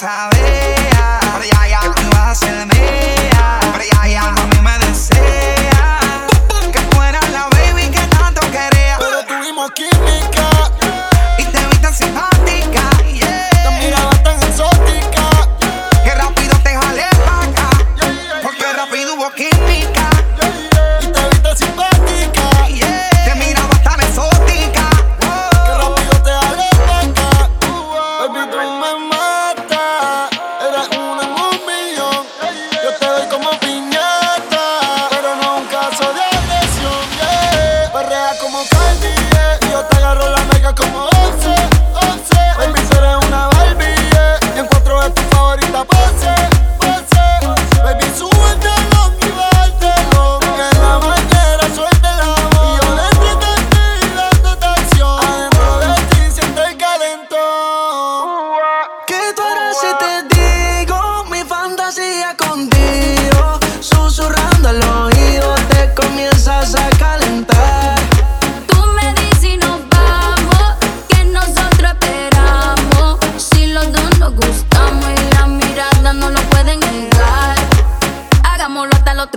that's.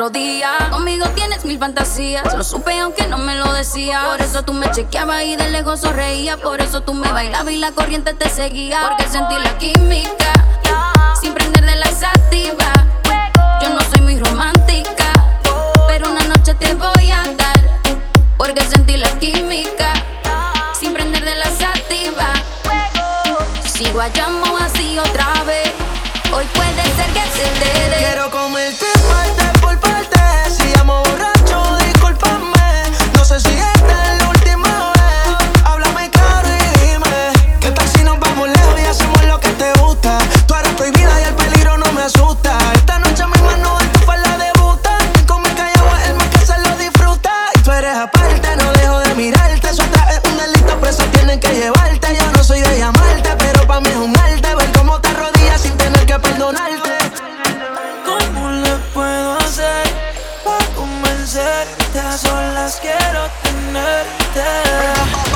Conmigo tienes mil fantasías, lo supe aunque no me lo decía. Por eso tú me chequeabas y de lejos sonreía. Por eso tú me bailabas y la corriente te seguía. Porque sentí la química, sin prender de la sativa. Yo no soy muy romántica, pero una noche te voy a dar. Porque sentí la química, sin prender de la sativa. Si guayamos así otra vez, hoy puede ser que se te dé. más quiero tenerte.